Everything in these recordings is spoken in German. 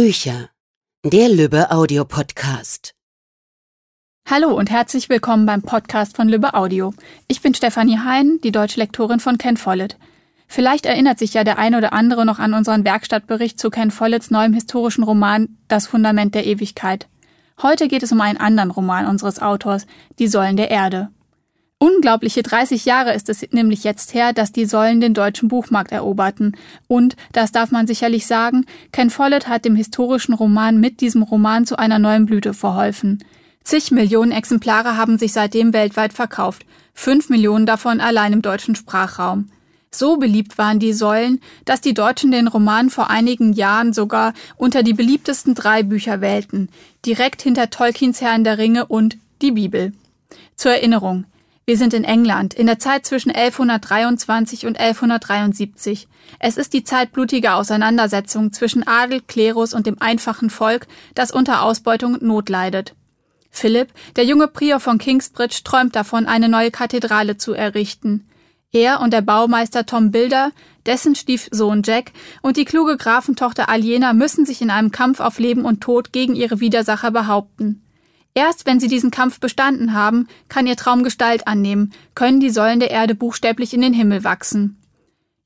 Bücher. Der Lübbe Audio Podcast. Hallo und herzlich willkommen beim Podcast von Lübbe Audio. Ich bin Stefanie Hein, die deutsche Lektorin von Ken Follett. Vielleicht erinnert sich ja der eine oder andere noch an unseren Werkstattbericht zu Ken Folletts neuem historischen Roman Das Fundament der Ewigkeit. Heute geht es um einen anderen Roman unseres Autors, Die Säulen der Erde. Unglaubliche 30 Jahre ist es nämlich jetzt her, dass die Säulen den deutschen Buchmarkt eroberten. Und, das darf man sicherlich sagen, Ken Follett hat dem historischen Roman mit diesem Roman zu einer neuen Blüte verholfen. Zig Millionen Exemplare haben sich seitdem weltweit verkauft, fünf Millionen davon allein im deutschen Sprachraum. So beliebt waren die Säulen, dass die Deutschen den Roman vor einigen Jahren sogar unter die beliebtesten drei Bücher wählten, direkt hinter Tolkiens Herrn der Ringe und die Bibel. Zur Erinnerung, wir sind in England, in der Zeit zwischen 1123 und 1173. Es ist die Zeit blutiger Auseinandersetzungen zwischen Adel, Klerus und dem einfachen Volk, das unter Ausbeutung und Not leidet. Philipp, der junge Prior von Kingsbridge, träumt davon, eine neue Kathedrale zu errichten. Er und der Baumeister Tom Bilder, dessen Stiefsohn Jack und die kluge Grafentochter Aliena müssen sich in einem Kampf auf Leben und Tod gegen ihre Widersacher behaupten. Erst wenn sie diesen Kampf bestanden haben, kann ihr Traum Gestalt annehmen, können die Säulen der Erde buchstäblich in den Himmel wachsen.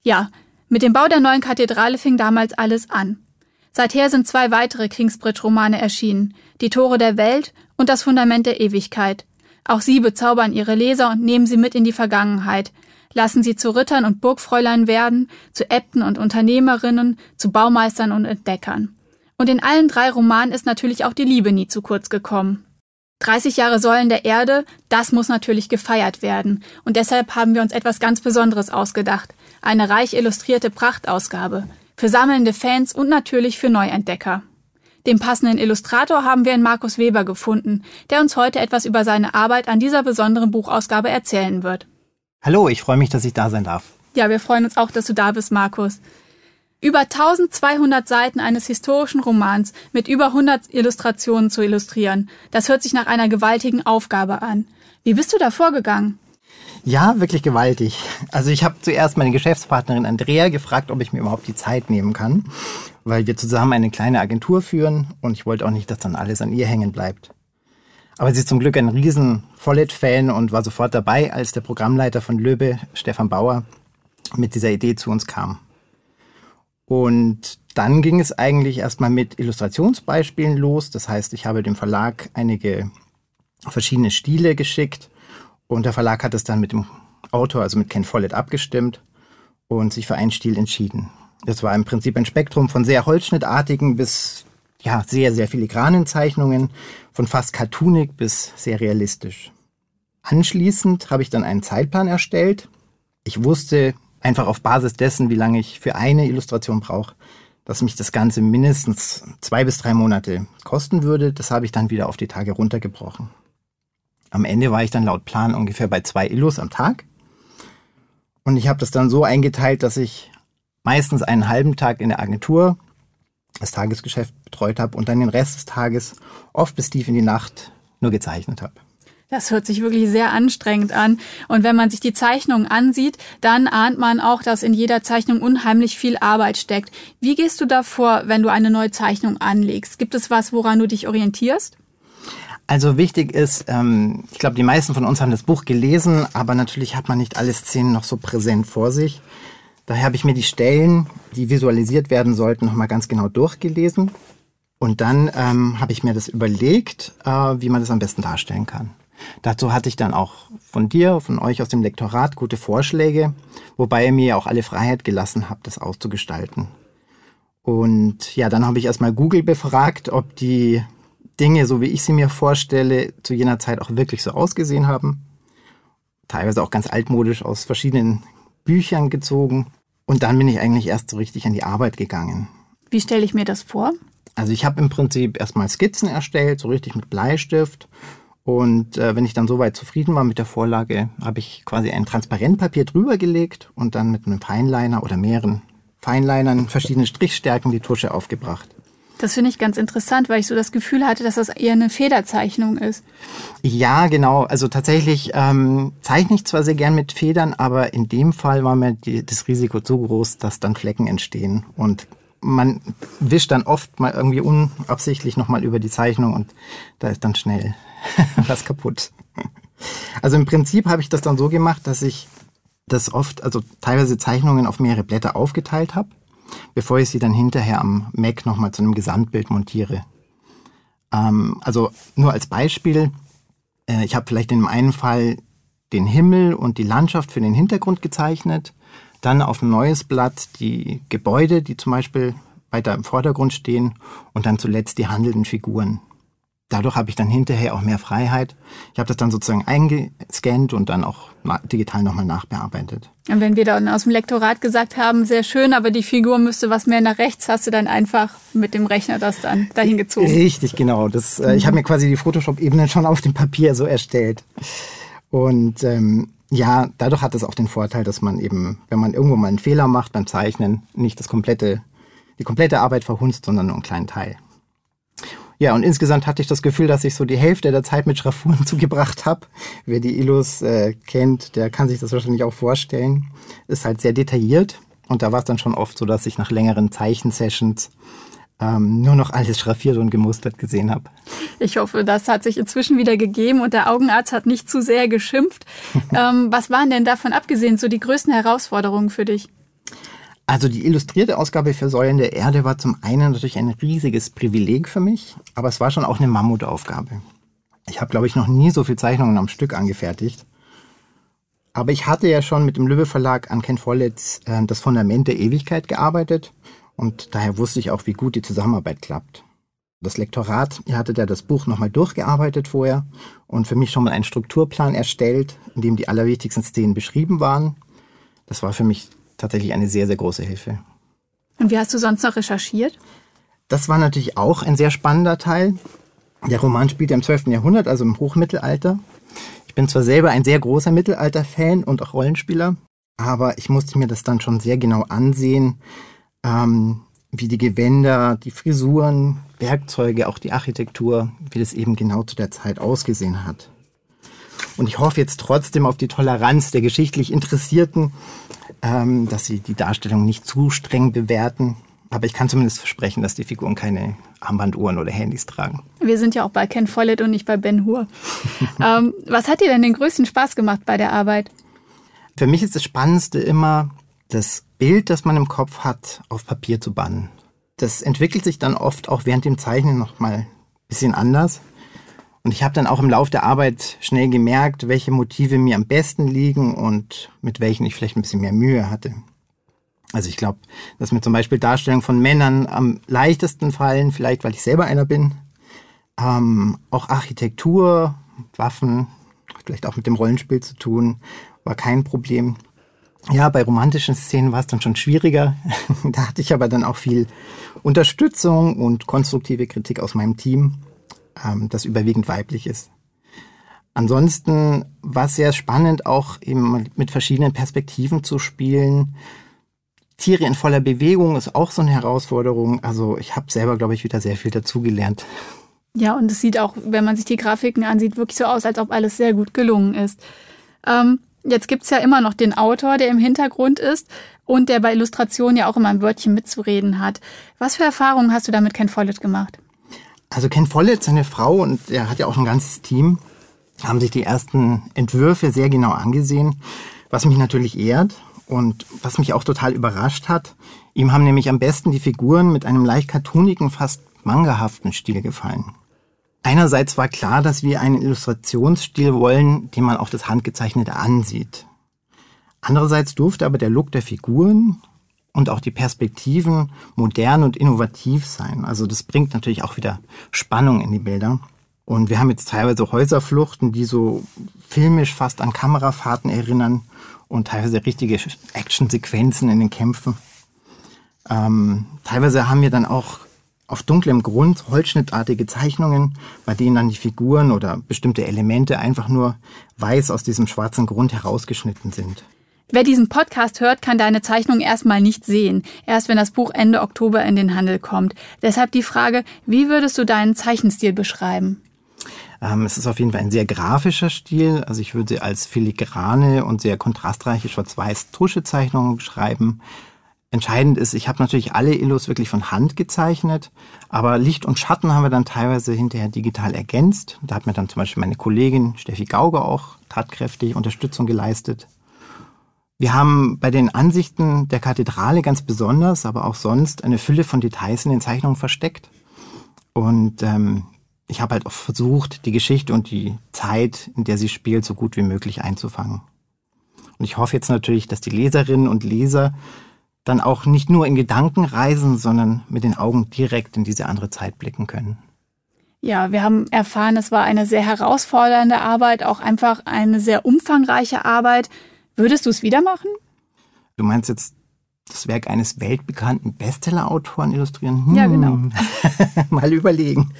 Ja, mit dem Bau der neuen Kathedrale fing damals alles an. Seither sind zwei weitere Kingsbridge-Romane erschienen, Die Tore der Welt und Das Fundament der Ewigkeit. Auch sie bezaubern ihre Leser und nehmen sie mit in die Vergangenheit, lassen sie zu Rittern und Burgfräulein werden, zu Äbten und Unternehmerinnen, zu Baumeistern und Entdeckern. Und in allen drei Romanen ist natürlich auch die Liebe nie zu kurz gekommen. 30 Jahre Säulen der Erde, das muss natürlich gefeiert werden. Und deshalb haben wir uns etwas ganz Besonderes ausgedacht. Eine reich illustrierte Prachtausgabe. Für sammelnde Fans und natürlich für Neuentdecker. Den passenden Illustrator haben wir in Markus Weber gefunden, der uns heute etwas über seine Arbeit an dieser besonderen Buchausgabe erzählen wird. Hallo, ich freue mich, dass ich da sein darf. Ja, wir freuen uns auch, dass du da bist, Markus. Über 1200 Seiten eines historischen Romans mit über 100 Illustrationen zu illustrieren. Das hört sich nach einer gewaltigen Aufgabe an. Wie bist du da vorgegangen? Ja, wirklich gewaltig. Also ich habe zuerst meine Geschäftspartnerin Andrea gefragt, ob ich mir überhaupt die Zeit nehmen kann, weil wir zusammen eine kleine Agentur führen und ich wollte auch nicht, dass dann alles an ihr hängen bleibt. Aber sie ist zum Glück ein riesen Follett-Fan und war sofort dabei, als der Programmleiter von Löbe, Stefan Bauer, mit dieser Idee zu uns kam. Und dann ging es eigentlich erstmal mit Illustrationsbeispielen los. Das heißt, ich habe dem Verlag einige verschiedene Stile geschickt und der Verlag hat es dann mit dem Autor, also mit Ken Follett, abgestimmt und sich für einen Stil entschieden. Das war im Prinzip ein Spektrum von sehr holzschnittartigen bis ja, sehr, sehr filigranen Zeichnungen, von fast cartoonig bis sehr realistisch. Anschließend habe ich dann einen Zeitplan erstellt. Ich wusste, einfach auf Basis dessen, wie lange ich für eine Illustration brauche, dass mich das Ganze mindestens zwei bis drei Monate kosten würde. Das habe ich dann wieder auf die Tage runtergebrochen. Am Ende war ich dann laut Plan ungefähr bei zwei Illus am Tag. Und ich habe das dann so eingeteilt, dass ich meistens einen halben Tag in der Agentur das Tagesgeschäft betreut habe und dann den Rest des Tages oft bis tief in die Nacht nur gezeichnet habe. Das hört sich wirklich sehr anstrengend an. Und wenn man sich die Zeichnungen ansieht, dann ahnt man auch, dass in jeder Zeichnung unheimlich viel Arbeit steckt. Wie gehst du da vor, wenn du eine neue Zeichnung anlegst? Gibt es was, woran du dich orientierst? Also wichtig ist, ähm, ich glaube, die meisten von uns haben das Buch gelesen, aber natürlich hat man nicht alle Szenen noch so präsent vor sich. Daher habe ich mir die Stellen, die visualisiert werden sollten, nochmal ganz genau durchgelesen. Und dann ähm, habe ich mir das überlegt, äh, wie man das am besten darstellen kann. Dazu hatte ich dann auch von dir, von euch aus dem Lektorat gute Vorschläge, wobei ihr mir auch alle Freiheit gelassen habt, das auszugestalten. Und ja, dann habe ich erstmal Google befragt, ob die Dinge, so wie ich sie mir vorstelle, zu jener Zeit auch wirklich so ausgesehen haben. Teilweise auch ganz altmodisch aus verschiedenen Büchern gezogen. Und dann bin ich eigentlich erst so richtig an die Arbeit gegangen. Wie stelle ich mir das vor? Also ich habe im Prinzip erstmal Skizzen erstellt, so richtig mit Bleistift und äh, wenn ich dann soweit zufrieden war mit der Vorlage, habe ich quasi ein Transparentpapier drüber gelegt und dann mit einem Feinliner oder mehreren Feinlinern verschiedene Strichstärken die Tusche aufgebracht. Das finde ich ganz interessant, weil ich so das Gefühl hatte, dass das eher eine Federzeichnung ist. Ja, genau. Also tatsächlich ähm, zeichne ich zwar sehr gern mit Federn, aber in dem Fall war mir die, das Risiko zu groß, dass dann Flecken entstehen. Und man wischt dann oft mal irgendwie unabsichtlich nochmal über die Zeichnung und da ist dann schnell was kaputt. Also im Prinzip habe ich das dann so gemacht, dass ich das oft, also teilweise Zeichnungen auf mehrere Blätter aufgeteilt habe, bevor ich sie dann hinterher am Mac nochmal zu einem Gesamtbild montiere. Ähm, also nur als Beispiel, äh, ich habe vielleicht in dem einen Fall den Himmel und die Landschaft für den Hintergrund gezeichnet, dann auf ein neues Blatt die Gebäude, die zum Beispiel weiter im Vordergrund stehen und dann zuletzt die handelnden Figuren dadurch habe ich dann hinterher auch mehr Freiheit. Ich habe das dann sozusagen eingescannt und dann auch digital nochmal nachbearbeitet. Und wenn wir dann aus dem Lektorat gesagt haben, sehr schön, aber die Figur müsste was mehr nach rechts, hast du dann einfach mit dem Rechner das dann dahin gezogen? Richtig, genau. Das, äh, Ich habe mir quasi die Photoshop-Ebene schon auf dem Papier so erstellt. Und ähm, ja, dadurch hat es auch den Vorteil, dass man eben, wenn man irgendwo mal einen Fehler macht beim Zeichnen, nicht das komplette, die komplette Arbeit verhunzt, sondern nur einen kleinen Teil. Ja, und insgesamt hatte ich das Gefühl, dass ich so die Hälfte der Zeit mit Schraffuren zugebracht habe. Wer die Illus äh, kennt, der kann sich das wahrscheinlich auch vorstellen. Ist halt sehr detailliert. Und da war es dann schon oft so, dass ich nach längeren Zeichensessions ähm, nur noch alles schraffiert und gemustert gesehen habe. Ich hoffe, das hat sich inzwischen wieder gegeben und der Augenarzt hat nicht zu sehr geschimpft. ähm, was waren denn davon abgesehen so die größten Herausforderungen für dich? Also die illustrierte Ausgabe für Säulen der Erde war zum einen natürlich ein riesiges Privileg für mich, aber es war schon auch eine Mammutaufgabe. Ich habe, glaube ich, noch nie so viele Zeichnungen am Stück angefertigt. Aber ich hatte ja schon mit dem Löwe Verlag an Ken Follett äh, das Fundament der Ewigkeit gearbeitet und daher wusste ich auch, wie gut die Zusammenarbeit klappt. Das Lektorat ihr hattet ja das Buch nochmal durchgearbeitet vorher und für mich schon mal einen Strukturplan erstellt, in dem die allerwichtigsten Szenen beschrieben waren. Das war für mich tatsächlich eine sehr, sehr große Hilfe. Und wie hast du sonst noch recherchiert? Das war natürlich auch ein sehr spannender Teil. Der Roman spielt ja im 12. Jahrhundert, also im Hochmittelalter. Ich bin zwar selber ein sehr großer Mittelalter-Fan und auch Rollenspieler, aber ich musste mir das dann schon sehr genau ansehen, ähm, wie die Gewänder, die Frisuren, Werkzeuge, auch die Architektur, wie das eben genau zu der Zeit ausgesehen hat. Und ich hoffe jetzt trotzdem auf die Toleranz der geschichtlich Interessierten, ähm, dass sie die Darstellung nicht zu streng bewerten. Aber ich kann zumindest versprechen, dass die Figuren keine Armbanduhren oder Handys tragen. Wir sind ja auch bei Ken Follett und nicht bei Ben Hur. ähm, was hat dir denn den größten Spaß gemacht bei der Arbeit? Für mich ist das Spannendste immer, das Bild, das man im Kopf hat, auf Papier zu bannen. Das entwickelt sich dann oft auch während dem Zeichnen nochmal ein bisschen anders. Und ich habe dann auch im Laufe der Arbeit schnell gemerkt, welche Motive mir am besten liegen und mit welchen ich vielleicht ein bisschen mehr Mühe hatte. Also ich glaube, dass mir zum Beispiel Darstellungen von Männern am leichtesten fallen, vielleicht weil ich selber einer bin. Ähm, auch Architektur, Waffen, vielleicht auch mit dem Rollenspiel zu tun, war kein Problem. Ja, bei romantischen Szenen war es dann schon schwieriger. da hatte ich aber dann auch viel Unterstützung und konstruktive Kritik aus meinem Team ähm, das überwiegend weiblich ist. Ansonsten war es sehr spannend, auch eben mit verschiedenen Perspektiven zu spielen. Tiere in voller Bewegung ist auch so eine Herausforderung. Also ich habe selber, glaube ich, wieder sehr viel dazugelernt. Ja, und es sieht auch, wenn man sich die Grafiken ansieht, wirklich so aus, als ob alles sehr gut gelungen ist. Ähm, jetzt gibt's ja immer noch den Autor, der im Hintergrund ist und der bei Illustrationen ja auch immer ein Wörtchen mitzureden hat. Was für Erfahrungen hast du damit Ken Follett gemacht? Also Ken Follett, seine Frau, und er hat ja auch ein ganzes Team, haben sich die ersten Entwürfe sehr genau angesehen, was mich natürlich ehrt und was mich auch total überrascht hat. Ihm haben nämlich am besten die Figuren mit einem leicht cartoonigen, fast mangahaften Stil gefallen. Einerseits war klar, dass wir einen Illustrationsstil wollen, den man auch das Handgezeichnete ansieht. Andererseits durfte aber der Look der Figuren und auch die Perspektiven modern und innovativ sein. Also das bringt natürlich auch wieder Spannung in die Bilder. Und wir haben jetzt teilweise Häuserfluchten, die so filmisch fast an Kamerafahrten erinnern und teilweise richtige Actionsequenzen in den Kämpfen. Ähm, teilweise haben wir dann auch auf dunklem Grund holzschnittartige Zeichnungen, bei denen dann die Figuren oder bestimmte Elemente einfach nur weiß aus diesem schwarzen Grund herausgeschnitten sind. Wer diesen Podcast hört, kann deine Zeichnung erstmal nicht sehen, erst wenn das Buch Ende Oktober in den Handel kommt. Deshalb die Frage, wie würdest du deinen Zeichenstil beschreiben? Ähm, es ist auf jeden Fall ein sehr grafischer Stil. Also ich würde sie als filigrane und sehr kontrastreiche schwarz-weiß Tuschezeichnungen beschreiben. Entscheidend ist, ich habe natürlich alle Illus wirklich von Hand gezeichnet, aber Licht und Schatten haben wir dann teilweise hinterher digital ergänzt. Da hat mir dann zum Beispiel meine Kollegin Steffi Gauge auch tatkräftig Unterstützung geleistet. Wir haben bei den Ansichten der Kathedrale ganz besonders, aber auch sonst eine Fülle von Details in den Zeichnungen versteckt. Und ähm, ich habe halt auch versucht, die Geschichte und die Zeit, in der sie spielt, so gut wie möglich einzufangen. Und ich hoffe jetzt natürlich, dass die Leserinnen und Leser dann auch nicht nur in Gedanken reisen, sondern mit den Augen direkt in diese andere Zeit blicken können. Ja, wir haben erfahren, es war eine sehr herausfordernde Arbeit, auch einfach eine sehr umfangreiche Arbeit. Würdest du es wieder machen? Du meinst jetzt das Werk eines weltbekannten Bestseller-Autoren illustrieren? Hm. Ja, genau. Mal überlegen.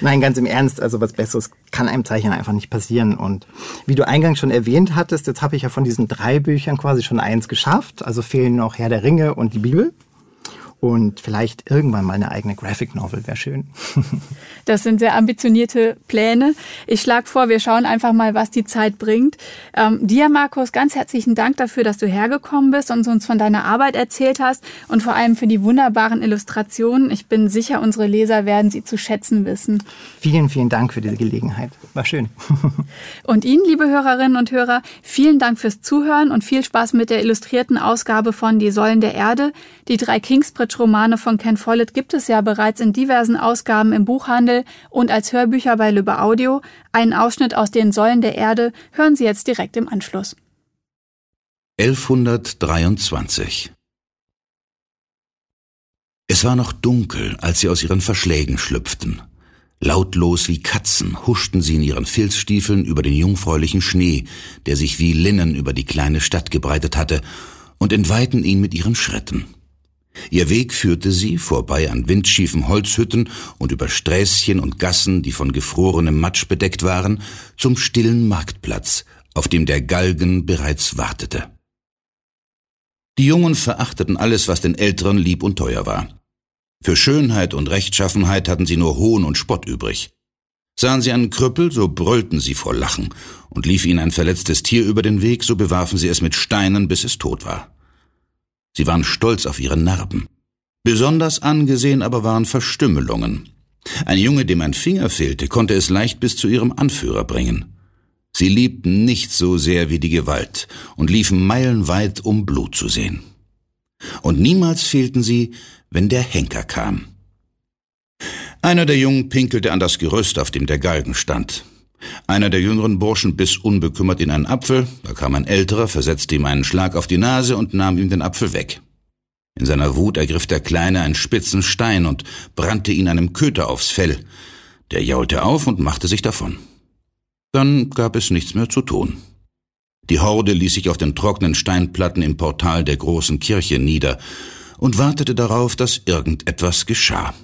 Nein, ganz im Ernst, also was Besseres kann einem Zeichner einfach nicht passieren. Und wie du eingangs schon erwähnt hattest, jetzt habe ich ja von diesen drei Büchern quasi schon eins geschafft. Also fehlen noch Herr der Ringe und die Bibel. Und vielleicht irgendwann mal eine eigene Graphic Novel wäre schön. Das sind sehr ambitionierte Pläne. Ich schlage vor, wir schauen einfach mal, was die Zeit bringt. Ähm, dir, Markus, ganz herzlichen Dank dafür, dass du hergekommen bist und uns von deiner Arbeit erzählt hast und vor allem für die wunderbaren Illustrationen. Ich bin sicher, unsere Leser werden sie zu schätzen wissen. Vielen, vielen Dank für diese Gelegenheit. War schön. und Ihnen, liebe Hörerinnen und Hörer, vielen Dank fürs Zuhören und viel Spaß mit der illustrierten Ausgabe von Die Säulen der Erde. Die drei Kingsbridge Romane von Ken Follett gibt es ja bereits in diversen Ausgaben im Buchhandel und als Hörbücher bei Lübbe Audio. Einen Ausschnitt aus den Säulen der Erde hören Sie jetzt direkt im Anschluss. 1123 Es war noch dunkel, als sie aus ihren Verschlägen schlüpften. Lautlos wie Katzen huschten sie in ihren Filzstiefeln über den jungfräulichen Schnee, der sich wie Linnen über die kleine Stadt gebreitet hatte, und entweihten ihn mit ihren Schritten. Ihr Weg führte sie vorbei an windschiefen Holzhütten und über Sträßchen und Gassen, die von gefrorenem Matsch bedeckt waren, zum stillen Marktplatz, auf dem der Galgen bereits wartete. Die Jungen verachteten alles, was den Älteren lieb und teuer war. Für Schönheit und Rechtschaffenheit hatten sie nur Hohn und Spott übrig. Sahen sie einen Krüppel, so brüllten sie vor Lachen, und lief ihnen ein verletztes Tier über den Weg, so bewarfen sie es mit Steinen, bis es tot war. Sie waren stolz auf ihre Narben. Besonders angesehen aber waren Verstümmelungen. Ein Junge, dem ein Finger fehlte, konnte es leicht bis zu ihrem Anführer bringen. Sie liebten nichts so sehr wie die Gewalt und liefen meilenweit, um Blut zu sehen. Und niemals fehlten sie, wenn der Henker kam. Einer der Jungen pinkelte an das Gerüst, auf dem der Galgen stand. Einer der jüngeren Burschen biss unbekümmert in einen Apfel, da kam ein älterer, versetzte ihm einen Schlag auf die Nase und nahm ihm den Apfel weg. In seiner Wut ergriff der Kleine einen spitzen Stein und brannte ihn einem Köter aufs Fell. Der jaulte auf und machte sich davon. Dann gab es nichts mehr zu tun. Die Horde ließ sich auf den trockenen Steinplatten im Portal der großen Kirche nieder und wartete darauf, dass irgendetwas geschah.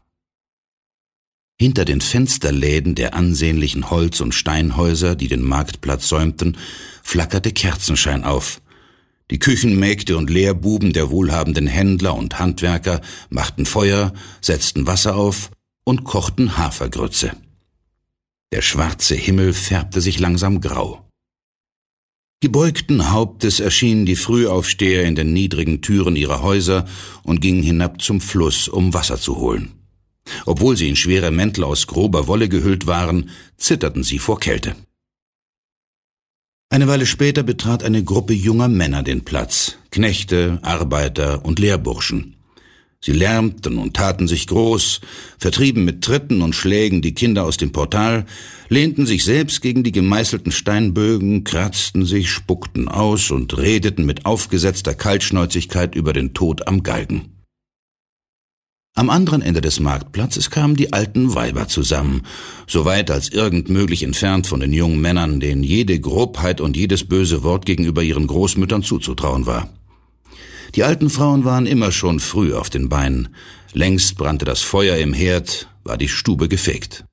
Hinter den Fensterläden der ansehnlichen Holz- und Steinhäuser, die den Marktplatz säumten, flackerte Kerzenschein auf. Die Küchenmägde und Lehrbuben der wohlhabenden Händler und Handwerker machten Feuer, setzten Wasser auf und kochten Hafergrütze. Der schwarze Himmel färbte sich langsam grau. Gebeugten Hauptes erschienen die Frühaufsteher in den niedrigen Türen ihrer Häuser und gingen hinab zum Fluss, um Wasser zu holen. Obwohl sie in schwere Mäntel aus grober Wolle gehüllt waren, zitterten sie vor Kälte. Eine Weile später betrat eine Gruppe junger Männer den Platz, Knechte, Arbeiter und Lehrburschen. Sie lärmten und taten sich groß, vertrieben mit Tritten und Schlägen die Kinder aus dem Portal, lehnten sich selbst gegen die gemeißelten Steinbögen, kratzten sich, spuckten aus und redeten mit aufgesetzter Kaltschnäuzigkeit über den Tod am Galgen. Am anderen Ende des Marktplatzes kamen die alten Weiber zusammen, so weit als irgend möglich entfernt von den jungen Männern, denen jede Grobheit und jedes böse Wort gegenüber ihren Großmüttern zuzutrauen war. Die alten Frauen waren immer schon früh auf den Beinen. Längst brannte das Feuer im Herd, war die Stube gefegt.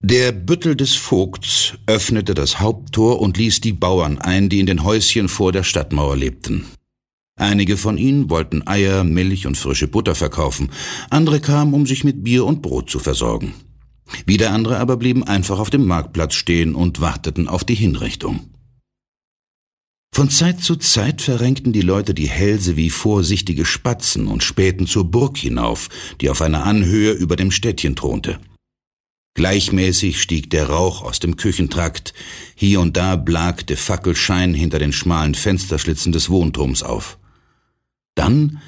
Der Büttel des Vogts öffnete das Haupttor und ließ die Bauern ein, die in den Häuschen vor der Stadtmauer lebten. Einige von ihnen wollten Eier, Milch und frische Butter verkaufen, andere kamen, um sich mit Bier und Brot zu versorgen. Wieder andere aber blieben einfach auf dem Marktplatz stehen und warteten auf die Hinrichtung. Von Zeit zu Zeit verrenkten die Leute die Hälse wie vorsichtige Spatzen und spähten zur Burg hinauf, die auf einer Anhöhe über dem Städtchen thronte. Gleichmäßig stieg der Rauch aus dem Küchentrakt, hier und da blakte Fackelschein hinter den schmalen Fensterschlitzen des Wohnturms auf. Dann,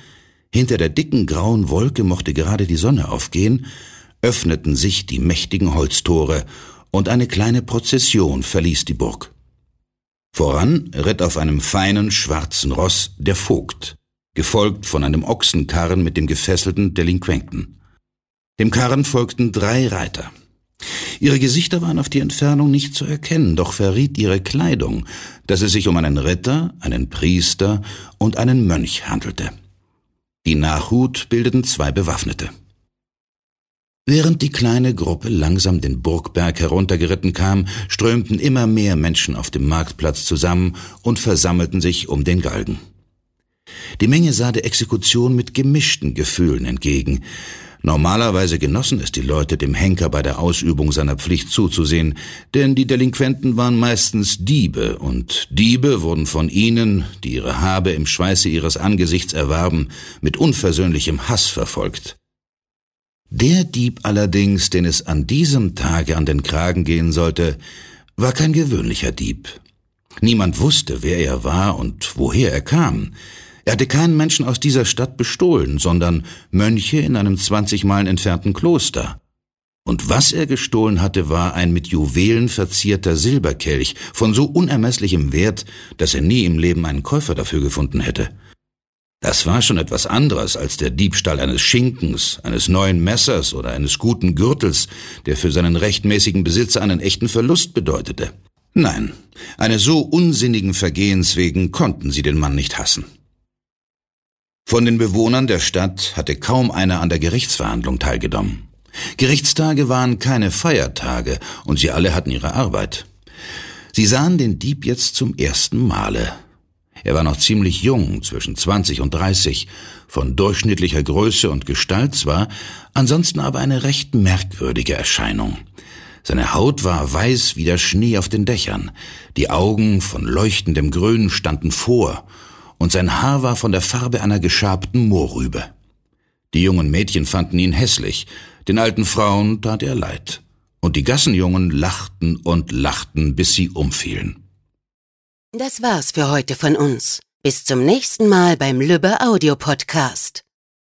hinter der dicken grauen Wolke mochte gerade die Sonne aufgehen, öffneten sich die mächtigen Holztore, und eine kleine Prozession verließ die Burg. Voran ritt auf einem feinen schwarzen Ross der Vogt, gefolgt von einem Ochsenkarren mit dem gefesselten Delinquenten. Dem Karren folgten drei Reiter. Ihre Gesichter waren auf die Entfernung nicht zu erkennen, doch verriet ihre Kleidung, dass es sich um einen Ritter, einen Priester und einen Mönch handelte. Die Nachhut bildeten zwei Bewaffnete. Während die kleine Gruppe langsam den Burgberg heruntergeritten kam, strömten immer mehr Menschen auf dem Marktplatz zusammen und versammelten sich um den Galgen. Die Menge sah der Exekution mit gemischten Gefühlen entgegen. Normalerweise genossen es die Leute, dem Henker bei der Ausübung seiner Pflicht zuzusehen, denn die Delinquenten waren meistens Diebe, und Diebe wurden von ihnen, die ihre Habe im Schweiße ihres Angesichts erwarben, mit unversöhnlichem Hass verfolgt. Der Dieb allerdings, den es an diesem Tage an den Kragen gehen sollte, war kein gewöhnlicher Dieb. Niemand wusste, wer er war und woher er kam. Er hatte keinen Menschen aus dieser Stadt bestohlen, sondern Mönche in einem zwanzig Meilen entfernten Kloster. Und was er gestohlen hatte, war ein mit Juwelen verzierter Silberkelch von so unermesslichem Wert, dass er nie im Leben einen Käufer dafür gefunden hätte. Das war schon etwas anderes als der Diebstahl eines Schinkens, eines neuen Messers oder eines guten Gürtels, der für seinen rechtmäßigen Besitzer einen echten Verlust bedeutete. Nein, eines so unsinnigen Vergehens wegen konnten sie den Mann nicht hassen. Von den Bewohnern der Stadt hatte kaum einer an der Gerichtsverhandlung teilgenommen. Gerichtstage waren keine Feiertage und sie alle hatten ihre Arbeit. Sie sahen den Dieb jetzt zum ersten Male, er war noch ziemlich jung, zwischen 20 und 30, von durchschnittlicher Größe und Gestalt zwar, ansonsten aber eine recht merkwürdige Erscheinung. Seine Haut war weiß wie der Schnee auf den Dächern, die Augen von leuchtendem Grün standen vor, und sein Haar war von der Farbe einer geschabten Mohrrübe. Die jungen Mädchen fanden ihn hässlich, den alten Frauen tat er leid, und die Gassenjungen lachten und lachten, bis sie umfielen. Das war's für heute von uns. Bis zum nächsten Mal beim Lübbe Audio Podcast.